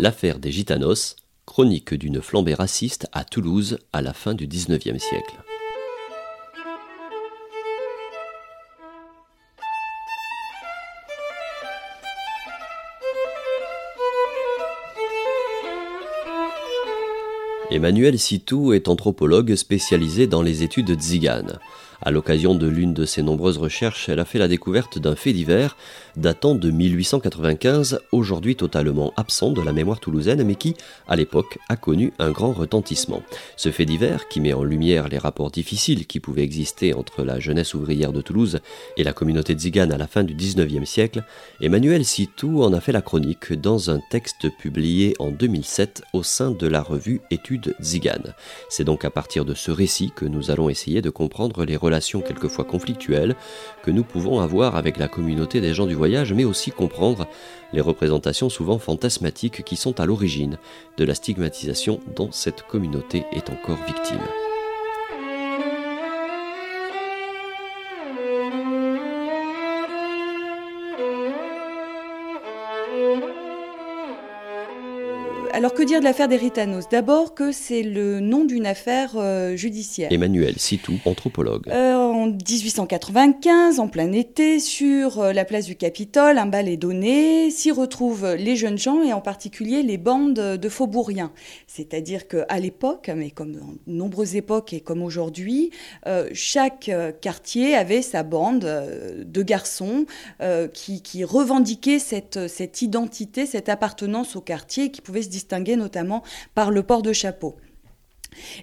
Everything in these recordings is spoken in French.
L'affaire des Gitanos, chronique d'une flambée raciste à Toulouse à la fin du XIXe siècle. Emmanuel Sitou est anthropologue spécialisé dans les études tziganes. À l'occasion de l'une de ses nombreuses recherches, elle a fait la découverte d'un fait divers datant de 1895, aujourd'hui totalement absent de la mémoire toulousaine, mais qui, à l'époque, a connu un grand retentissement. Ce fait divers, qui met en lumière les rapports difficiles qui pouvaient exister entre la jeunesse ouvrière de Toulouse et la communauté tzigane à la fin du XIXe siècle, Emmanuel Sitou en a fait la chronique dans un texte publié en 2007 au sein de la revue Études Tziganes. C'est donc à partir de ce récit que nous allons essayer de comprendre les quelquefois conflictuelles que nous pouvons avoir avec la communauté des gens du voyage, mais aussi comprendre les représentations souvent fantasmatiques qui sont à l'origine de la stigmatisation dont cette communauté est encore victime. Alors que dire de l'affaire des Ritanos D'abord que c'est le nom d'une affaire euh, judiciaire. Emmanuel Sitou, anthropologue. Euh, en 1895, en plein été, sur euh, la place du Capitole, un bal est donné, s'y retrouvent les jeunes gens et en particulier les bandes de faubouriens. C'est-à-dire qu'à l'époque, mais comme en nombreuses époques et comme aujourd'hui, chaque quartier avait sa bande de garçons qui, qui, revendiquaient cette, cette identité, cette appartenance au quartier qui pouvait se distinguer notamment par le port de chapeau.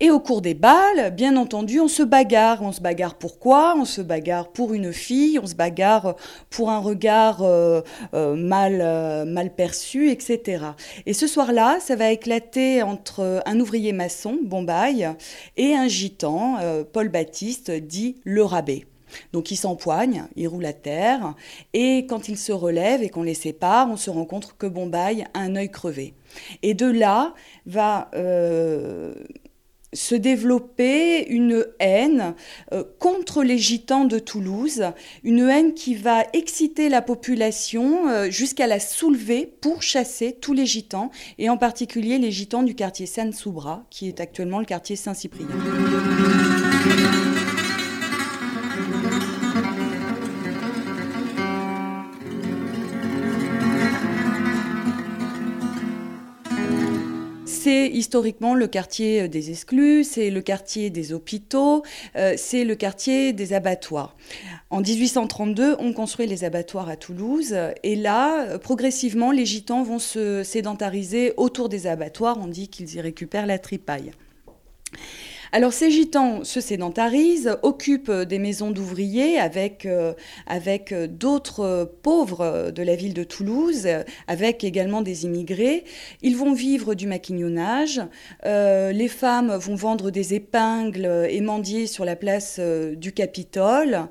Et au cours des balles, bien entendu, on se bagarre. On se bagarre pourquoi On se bagarre pour une fille, on se bagarre pour un regard euh, euh, mal, euh, mal perçu, etc. Et ce soir-là, ça va éclater entre un ouvrier maçon, Bombay, et un gitan, Paul Baptiste, dit le rabais. Donc ils s'empoignent, ils roulent à terre, et quand ils se relèvent et qu'on les sépare, on se rend compte que Bombay a un œil crevé. Et de là va euh, se développer une haine euh, contre les gitans de Toulouse, une haine qui va exciter la population euh, jusqu'à la soulever pour chasser tous les gitans, et en particulier les gitans du quartier Saint-Soubra, qui est actuellement le quartier Saint-Cyprien. C'est historiquement le quartier des exclus, c'est le quartier des hôpitaux, euh, c'est le quartier des abattoirs. En 1832, on construit les abattoirs à Toulouse et là, progressivement, les gitans vont se sédentariser autour des abattoirs. On dit qu'ils y récupèrent la tripaille. Alors ces gitans se sédentarisent, occupent des maisons d'ouvriers avec, euh, avec d'autres pauvres de la ville de Toulouse, avec également des immigrés. Ils vont vivre du maquignonnage. Euh, les femmes vont vendre des épingles et mendier sur la place euh, du Capitole.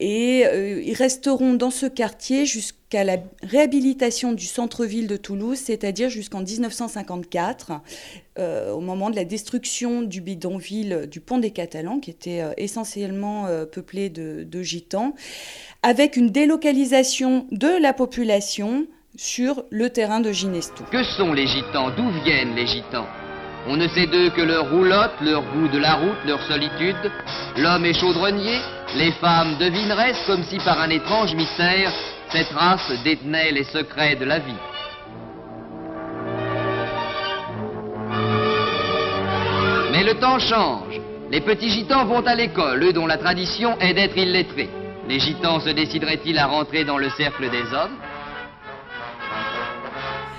Et ils resteront dans ce quartier jusqu'à à la réhabilitation du centre-ville de Toulouse, c'est-à-dire jusqu'en 1954, euh, au moment de la destruction du bidonville du pont des Catalans, qui était euh, essentiellement euh, peuplé de, de, gitans, avec une délocalisation de la population sur le terrain de Ginestou. Que sont les gitans? D'où viennent les gitans? On ne sait d'eux que leur roulotte, leur goût de la route, leur solitude. L'homme est chaudronnier, les femmes devineresses comme si par un étrange mystère cette race détenait les secrets de la vie. Mais le temps change. Les petits gitans vont à l'école, eux dont la tradition est d'être illettrés. Les gitans se décideraient-ils à rentrer dans le cercle des hommes?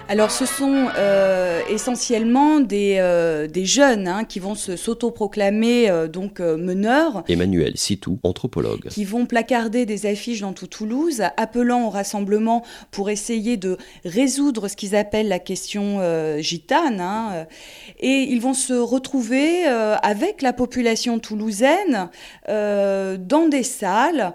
Alors ce sont euh, essentiellement des, euh, des jeunes hein, qui vont s'autoproclamer euh, donc meneurs. Emmanuel Sitou, anthropologue. Qui vont placarder des affiches dans tout Toulouse, appelant au rassemblement pour essayer de résoudre ce qu'ils appellent la question gitane. Hein, et ils vont se retrouver avec la population toulousaine dans des salles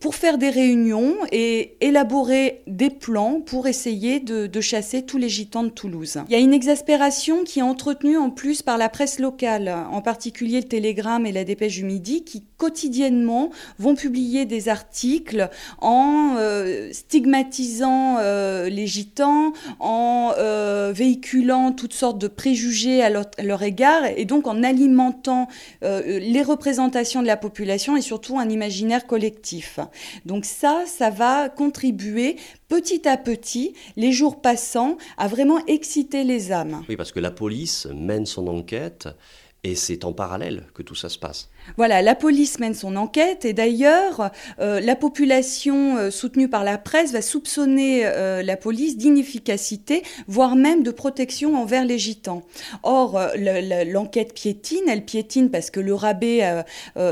pour faire des réunions et élaborer des plans pour essayer de de, chasser tous les gitans de Toulouse. Il y a une exaspération qui est entretenue en plus par la presse locale, en particulier le Télégramme et la Dépêche du Midi, qui quotidiennement vont publier des articles en euh, stigmatisant euh, les gitans, en euh, véhiculant toutes sortes de préjugés à leur, égard et donc en alimentant les représentations de la population et surtout un imaginaire collectif. Donc ça, ça va contribuer petit à petit, les jours passant, à vraiment exciter les âmes. Oui, parce que la police mène son enquête et c'est en parallèle que tout ça se passe. Voilà, la police mène son enquête et d'ailleurs, euh, la population euh, soutenue par la presse va soupçonner euh, la police d'inefficacité, voire même de protection envers les gitans. Or, l'enquête piétine, elle piétine parce que le rabbin,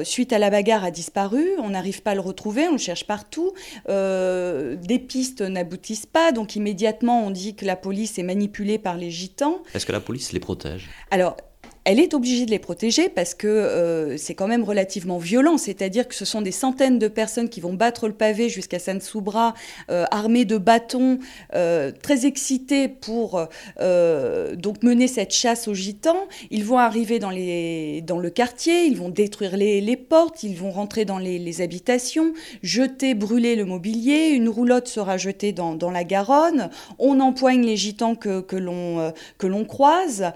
suite à la bagarre, a disparu, on n'arrive pas à le retrouver, on le cherche partout, des pistes n'aboutissent pas, donc immédiatement on dit que la police est manipulée par les gitans. Est-ce que la police les protège? Alors, elle est obligée de les protéger parce que euh, c'est quand même relativement violent, c'est-à-dire que ce sont des centaines de personnes qui vont battre le pavé jusqu'à San Soubra, euh, armées de bâtons, euh, très excités pour donc mener cette chasse aux gitans. Ils vont arriver dans, les, dans le quartier, ils vont détruire les, les portes, ils vont rentrer dans les, les, habitations, jeter, brûler le mobilier, une roulotte sera jetée dans, dans la Garonne, on empoigne les gitans que, que l'on croise.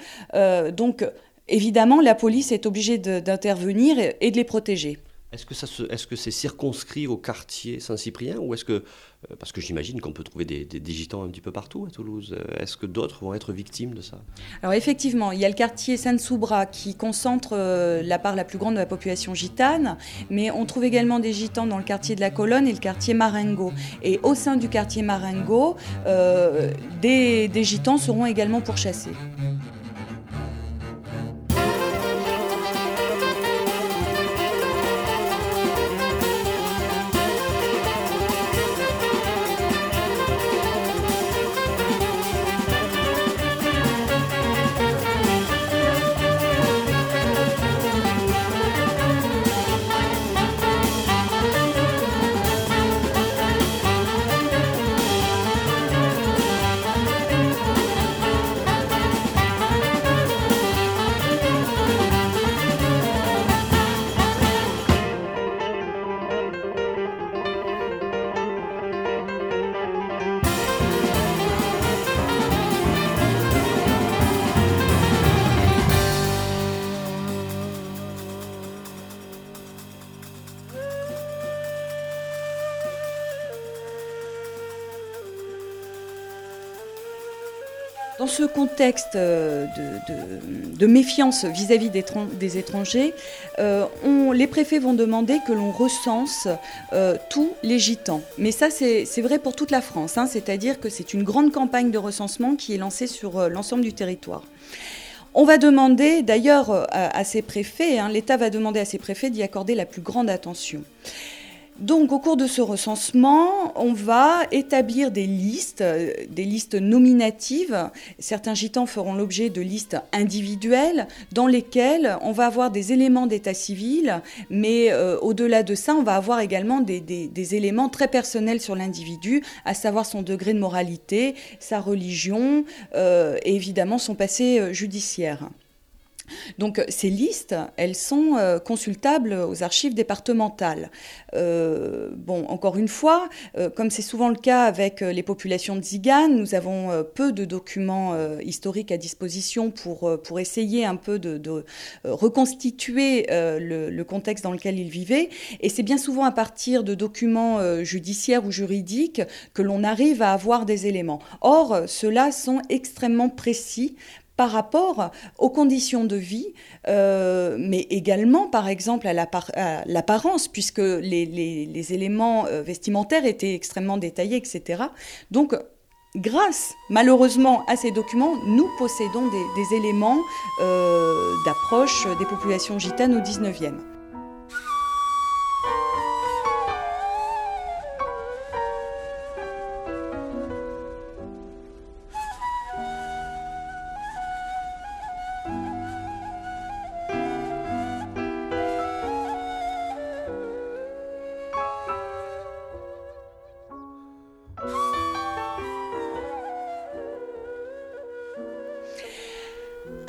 donc évidemment, la police est obligée d'intervenir et, de les protéger. Est-ce que, ça est-ce que c'est circonscrit au quartier Saint-Cyprien ou est-ce que, euh, parce que j'imagine qu'on peut trouver des, des, gitans un petit peu partout à Toulouse, euh, est-ce que d'autres vont être victimes de ça? Alors effectivement, il y a le quartier Saint-Soubra qui concentre euh, la part la plus grande de la population gitane, mais on trouve également des gitans dans le quartier de la Colonne et le quartier Marengo. Et au sein du quartier Marengo, des, des gitans seront également pourchassés. Dans ce contexte euh, de, méfiance vis-à-vis des, étrangers, euh, les préfets vont demander que l'on recense euh, tous les gitans. Mais ça, c'est vrai pour toute la France, hein. c'est-à-dire que c'est une grande campagne de recensement qui est lancée sur l'ensemble du territoire. On va demander, d'ailleurs, à, ces préfets, hein, l'État va demander à ces préfets d'y accorder la plus grande attention. Donc au cours de ce recensement, on va établir des listes, euh, des listes nominatives. Certains gitans feront l'objet de listes individuelles dans lesquelles on va avoir des éléments d'état civil, mais euh, au-delà de ça, on va avoir également des, éléments très personnels sur l'individu, à savoir son degré de moralité, sa religion euh, et évidemment son passé judiciaire. Donc ces listes, elles sont euh, consultables aux archives départementales. Euh, bon, encore une fois, euh, comme c'est souvent le cas avec les populations de Zigane, nous avons peu de documents historiques à disposition pour, pour essayer un peu de, reconstituer le, contexte dans lequel ils vivaient. Et c'est bien souvent à partir de documents judiciaires ou juridiques que l'on arrive à avoir des éléments. Or, ceux-là sont extrêmement précis par rapport aux conditions de vie, euh, mais également, par exemple, à l'apparence, puisque les, éléments euh, vestimentaires étaient extrêmement détaillés, etc. Donc, grâce, malheureusement, à ces documents, nous possédons des, éléments euh, d'approche des populations gitanes au 19e.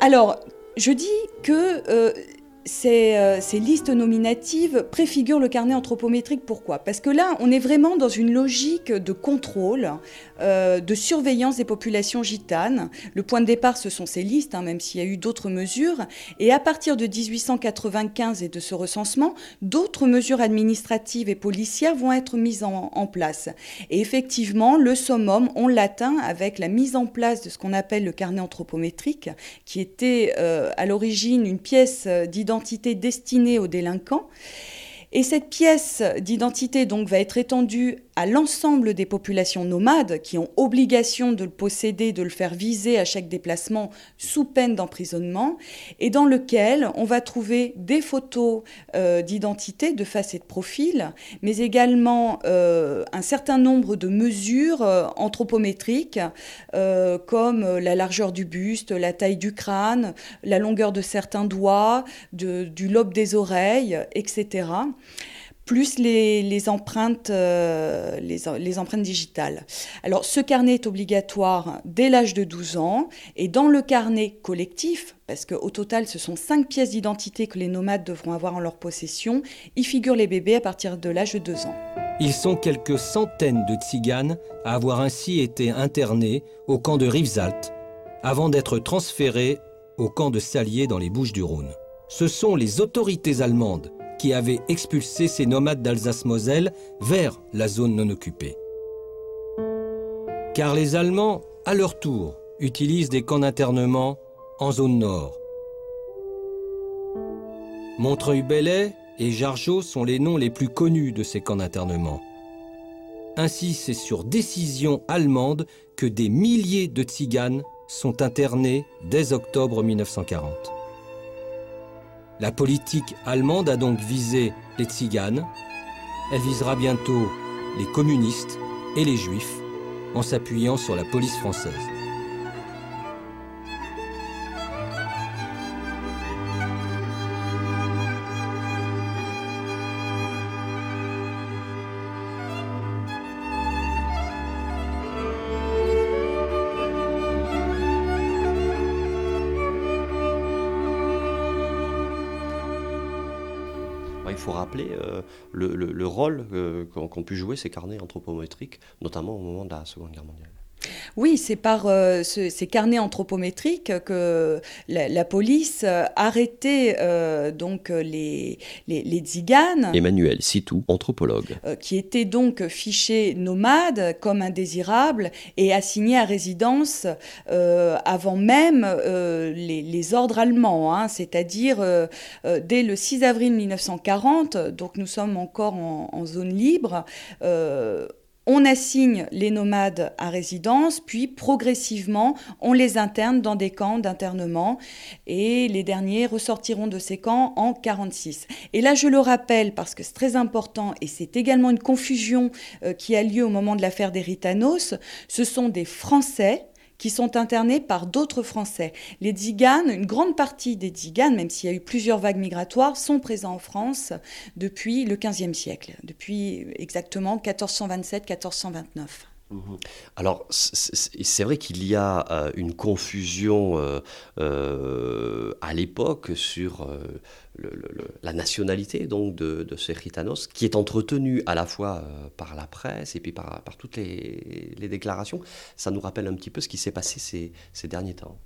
Alors, je dis que euh, ces, listes nominatives préfigurent le carnet anthropométrique. Pourquoi? Parce que là, on est vraiment dans une logique de contrôle, euh, de surveillance des populations gitanes. Le point de départ, ce sont ces listes, hein, même s'il y a eu d'autres mesures. Et à partir de 1895 et de ce recensement, d'autres mesures administratives et policières vont être mises en, place. Et effectivement, le summum, on l'atteint avec la mise en place de ce qu'on appelle le carnet anthropométrique, qui était euh, à l'origine une pièce destinée aux délinquants. Et cette pièce d'identité donc va être étendue à l'ensemble des populations nomades qui ont obligation de le posséder, de le faire viser à chaque déplacement sous peine d'emprisonnement, et dans lequel on va trouver des photos euh, d'identité, de face et de profil, mais également euh, un certain nombre de mesures euh, anthropométriques, comme la largeur du buste, la taille du crâne, la longueur de certains doigts, du lobe des oreilles, etc plus les, empreintes, euh, les, empreintes digitales. Alors ce carnet est obligatoire dès l'âge de 12 ans et dans le carnet collectif, parce qu'au total ce sont cinq pièces d'identité que les nomades devront avoir en leur possession, y figurent les bébés à partir de l'âge de 2 ans. Ils sont quelques centaines de tziganes à avoir ainsi été internés au camp de Rivesalt avant d'être transférés au camp de Salier dans les Bouches du Rhône. Ce sont les autorités allemandes qui avait expulsé ces nomades d'Alsace-Moselle vers la zone non occupée. Car les Allemands, à leur tour, utilisent des camps d'internement en zone nord. Montreuil-Bellay et Jargeau sont les noms les plus connus de ces camps d'internement. Ainsi, c'est sur décision allemande que des milliers de tziganes sont internés dès octobre 1940. La politique allemande a donc visé les tziganes, elle visera bientôt les communistes et les juifs en s'appuyant sur la police française. Euh, le, rôle euh, qu'ont pu jouer ces carnets anthropométriques, notamment au moment de la Seconde Guerre mondiale. Oui, c'est par euh, ces carnets anthropométriques que la, police arrêtait euh, donc les, les, tziganes. Emmanuel Sitou, anthropologue. Euh, qui étaient donc fichés nomades comme indésirables et assignés à résidence avant même les, ordres allemands, hein. c'est-à-dire dès le 6 avril 1940, donc nous sommes encore en, en zone libre on assigne les nomades à résidence, puis progressivement, on les interne dans des camps d'internement et les derniers ressortiront de ces camps en 46. Et là, je le rappelle parce que c'est très important et c'est également une confusion euh, qui a lieu au moment de l'affaire des Ritanos, ce sont des Français qui sont internés par d'autres Français. Les Tziganes, une grande partie des Tziganes, même s'il y a eu plusieurs vagues migratoires, sont présents en France depuis le XVe siècle, depuis exactement 1427-1429. Mhm. Alors, c'est vrai qu'il y a euh, une confusion euh, euh, à l'époque sur la nationalité donc de, ces gitanos, qui est entretenue à la fois euh, par la presse et puis par, toutes les, déclarations. Ça nous rappelle un petit peu ce qui s'est passé ces, derniers temps.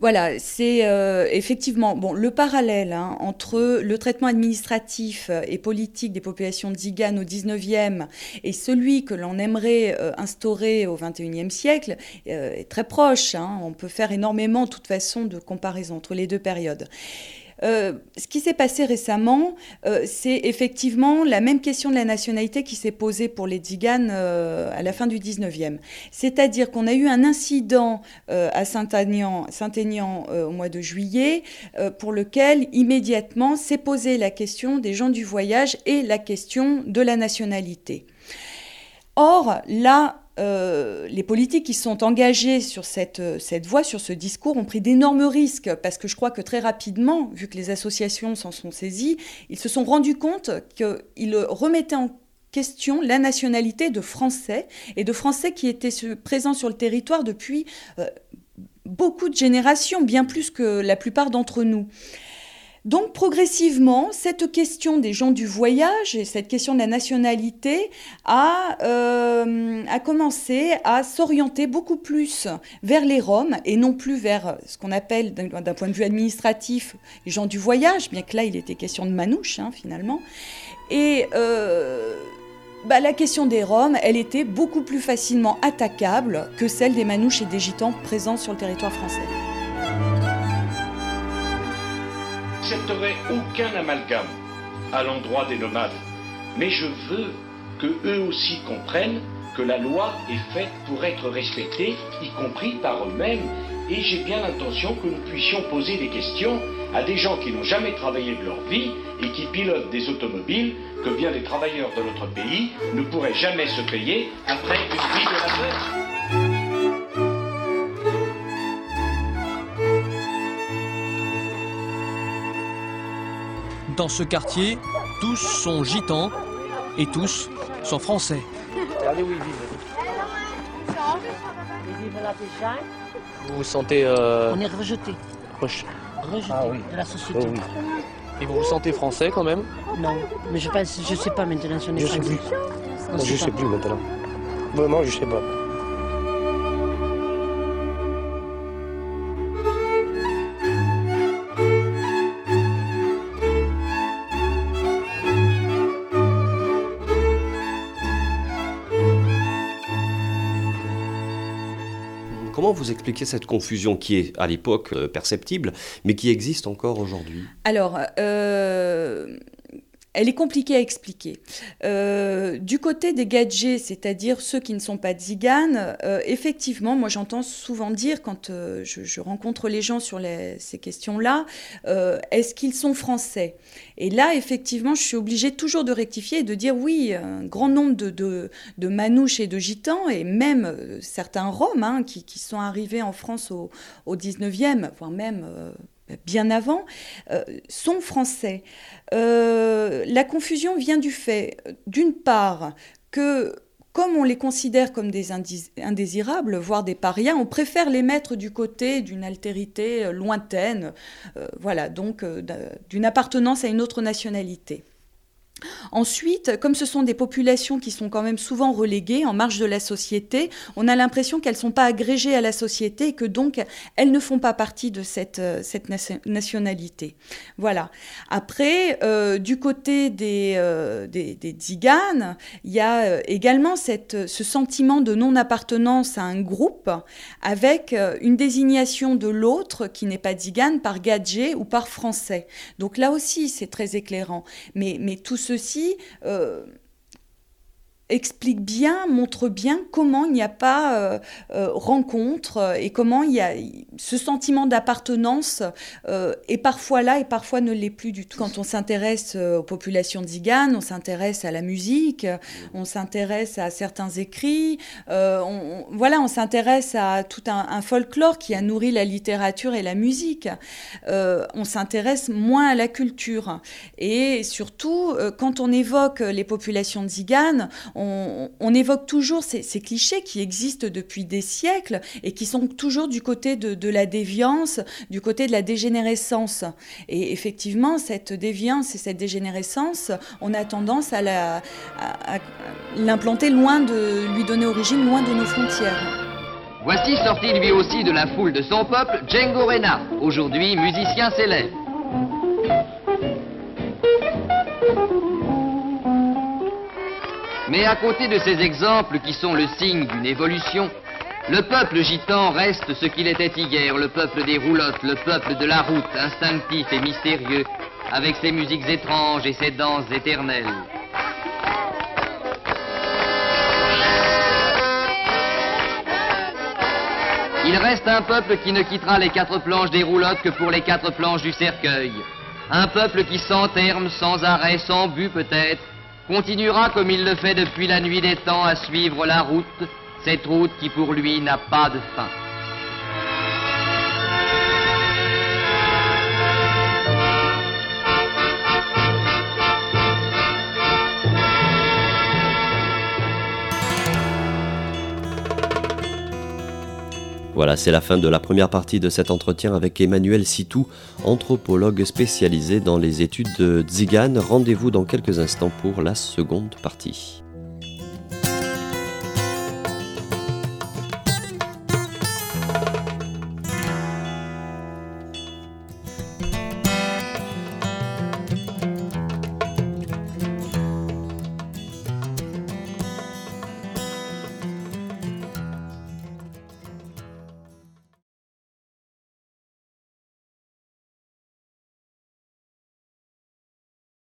Voilà, c'est euh, effectivement bon, le parallèle hein, entre le traitement administratif et politique des populations tziganes au 19e et celui que l'on aimerait euh, instaurer au 21e siècle est très proche. Hein. On peut faire énormément, de toute façon, de comparaison entre les deux périodes. Euh, ce qui s'est passé récemment, euh, c'est effectivement la même question de la nationalité qui s'est posée pour les Tziganes euh, à la fin du 19e. C'est-à-dire qu'on a eu un incident à Saint-Aignan Saint au mois de juillet pour lequel immédiatement s'est posée la question des gens du voyage et la question de la nationalité. Or, là, euh, les politiques qui sont engagés sur cette, cette voie, sur ce discours, ont pris d'énormes risques parce que je crois que très rapidement, vu que les associations s'en sont saisies, ils se sont rendus compte qu'ils remettaient en question la nationalité de Français et de Français qui étaient présents sur le territoire depuis... Euh, beaucoup de générations, bien plus que la plupart d'entre nous. Donc progressivement, cette question des gens du voyage et cette question de la nationalité a, euh, a commencé à s'orienter beaucoup plus vers les Roms et non plus vers ce qu'on appelle d'un point de vue administratif les gens du voyage, bien que là il était question de manouche hein, finalement. Et euh, bah, la question des Roms, elle était beaucoup plus facilement attaquable que celle des manouches et des gitans présents sur le territoire français. N'accepterai aucun amalgame à l'endroit des nomades. Mais je veux que eux aussi comprennent que la loi est faite pour être respectée, y compris par eux-mêmes, et j'ai bien l'intention que nous puissions poser des questions à des gens qui n'ont jamais travaillé de leur vie et qui pilotent des automobiles que bien des travailleurs de notre pays ne pourraient jamais se payer après une vie de la Dans ce quartier, tous sont gitans et tous sont français. Regardez où ils vivent. Ils vivent là déjà. Vous vous sentez. Euh... On est rejeté. Rejeté ah, oui. de la société. Oh, oui. Et vous vous sentez français quand même? Non, mais je pense, je sais pas maintenant si on est Je sais plus. je sais, sais plus maintenant. Vraiment, je sais pas. Vous expliquez cette confusion qui est à l'époque euh, perceptible, mais qui existe encore aujourd'hui? Alors, euh, elle est compliquée à expliquer. Euh, du côté des gadgets, c'est-à-dire ceux qui ne sont pas tziganes, euh, effectivement, moi j'entends souvent dire quand euh, je, rencontre les gens sur ces questions-là, est-ce qu'ils sont français? Et là, effectivement, je suis obligée toujours de rectifier et de dire oui, un grand nombre de, manouches et de gitans, et même certains Roms hein, qui, sont arrivés en France au, au 19e, voire même bien avant, sont français. Euh, la confusion vient du fait, d'une part, que comme on les considère comme des indésirables, voire des parias, on préfère les mettre du côté d'une altérité euh, lointaine, euh, voilà, donc d'une appartenance à une autre nationalité. Ensuite, comme ce sont des populations qui sont quand même souvent reléguées en marge de la société, on a l'impression qu'elles ne sont pas agrégées à la société et que donc elles ne font pas partie de cette, euh, cette nationalité. Voilà. Après, euh, du côté des, euh, des, des, Tziganes, il y a également cette, ce sentiment de non-appartenance à un groupe avec une désignation de l'autre qui n'est pas Tzigane par gadget ou par français. Donc là aussi, c'est très éclairant. Mais, mais tout ceci euh, explique bien, montre bien comment il n'y a pas euh, euh, rencontre et comment il y a ce sentiment d'appartenance euh, est parfois là et parfois ne l'est plus du tout. Quand on s'intéresse aux populations ziganes, on s'intéresse à la musique, on s'intéresse à certains écrits, on, voilà, on s'intéresse à tout un, folklore qui a nourri la littérature et la musique. on s'intéresse moins à la culture et surtout quand on évoque les populations ziganes, on, évoque toujours ces, clichés qui existent depuis des siècles et qui sont toujours du côté de, la déviance, du côté de la dégénérescence. Et effectivement, cette déviance et cette dégénérescence, on a tendance à l'implanter loin de lui donner origine, loin de nos frontières. Voici sorti lui aussi de la foule de son peuple, Django Reinhardt, aujourd'hui musicien célèbre. Mais à côté de ces exemples qui sont le signe d'une évolution, le peuple gitan reste ce qu'il était hier, le peuple des roulottes, le peuple de la route, instinctif et mystérieux, avec ses musiques étranges et ses danses éternelles. Il reste un peuple qui ne quittera les quatre planches des roulottes que pour les quatre planches du cercueil. Un peuple qui s'enterme sans arrêt, sans but peut-être, continuera comme il le fait depuis la nuit des temps à suivre la route, cette route qui pour lui n'a pas de fin. Voilà, c'est la fin de la première partie de cet entretien avec Emmanuel Sitou, anthropologue spécialisé dans les études de Tzigan. Rendez-vous dans quelques instants pour la seconde partie.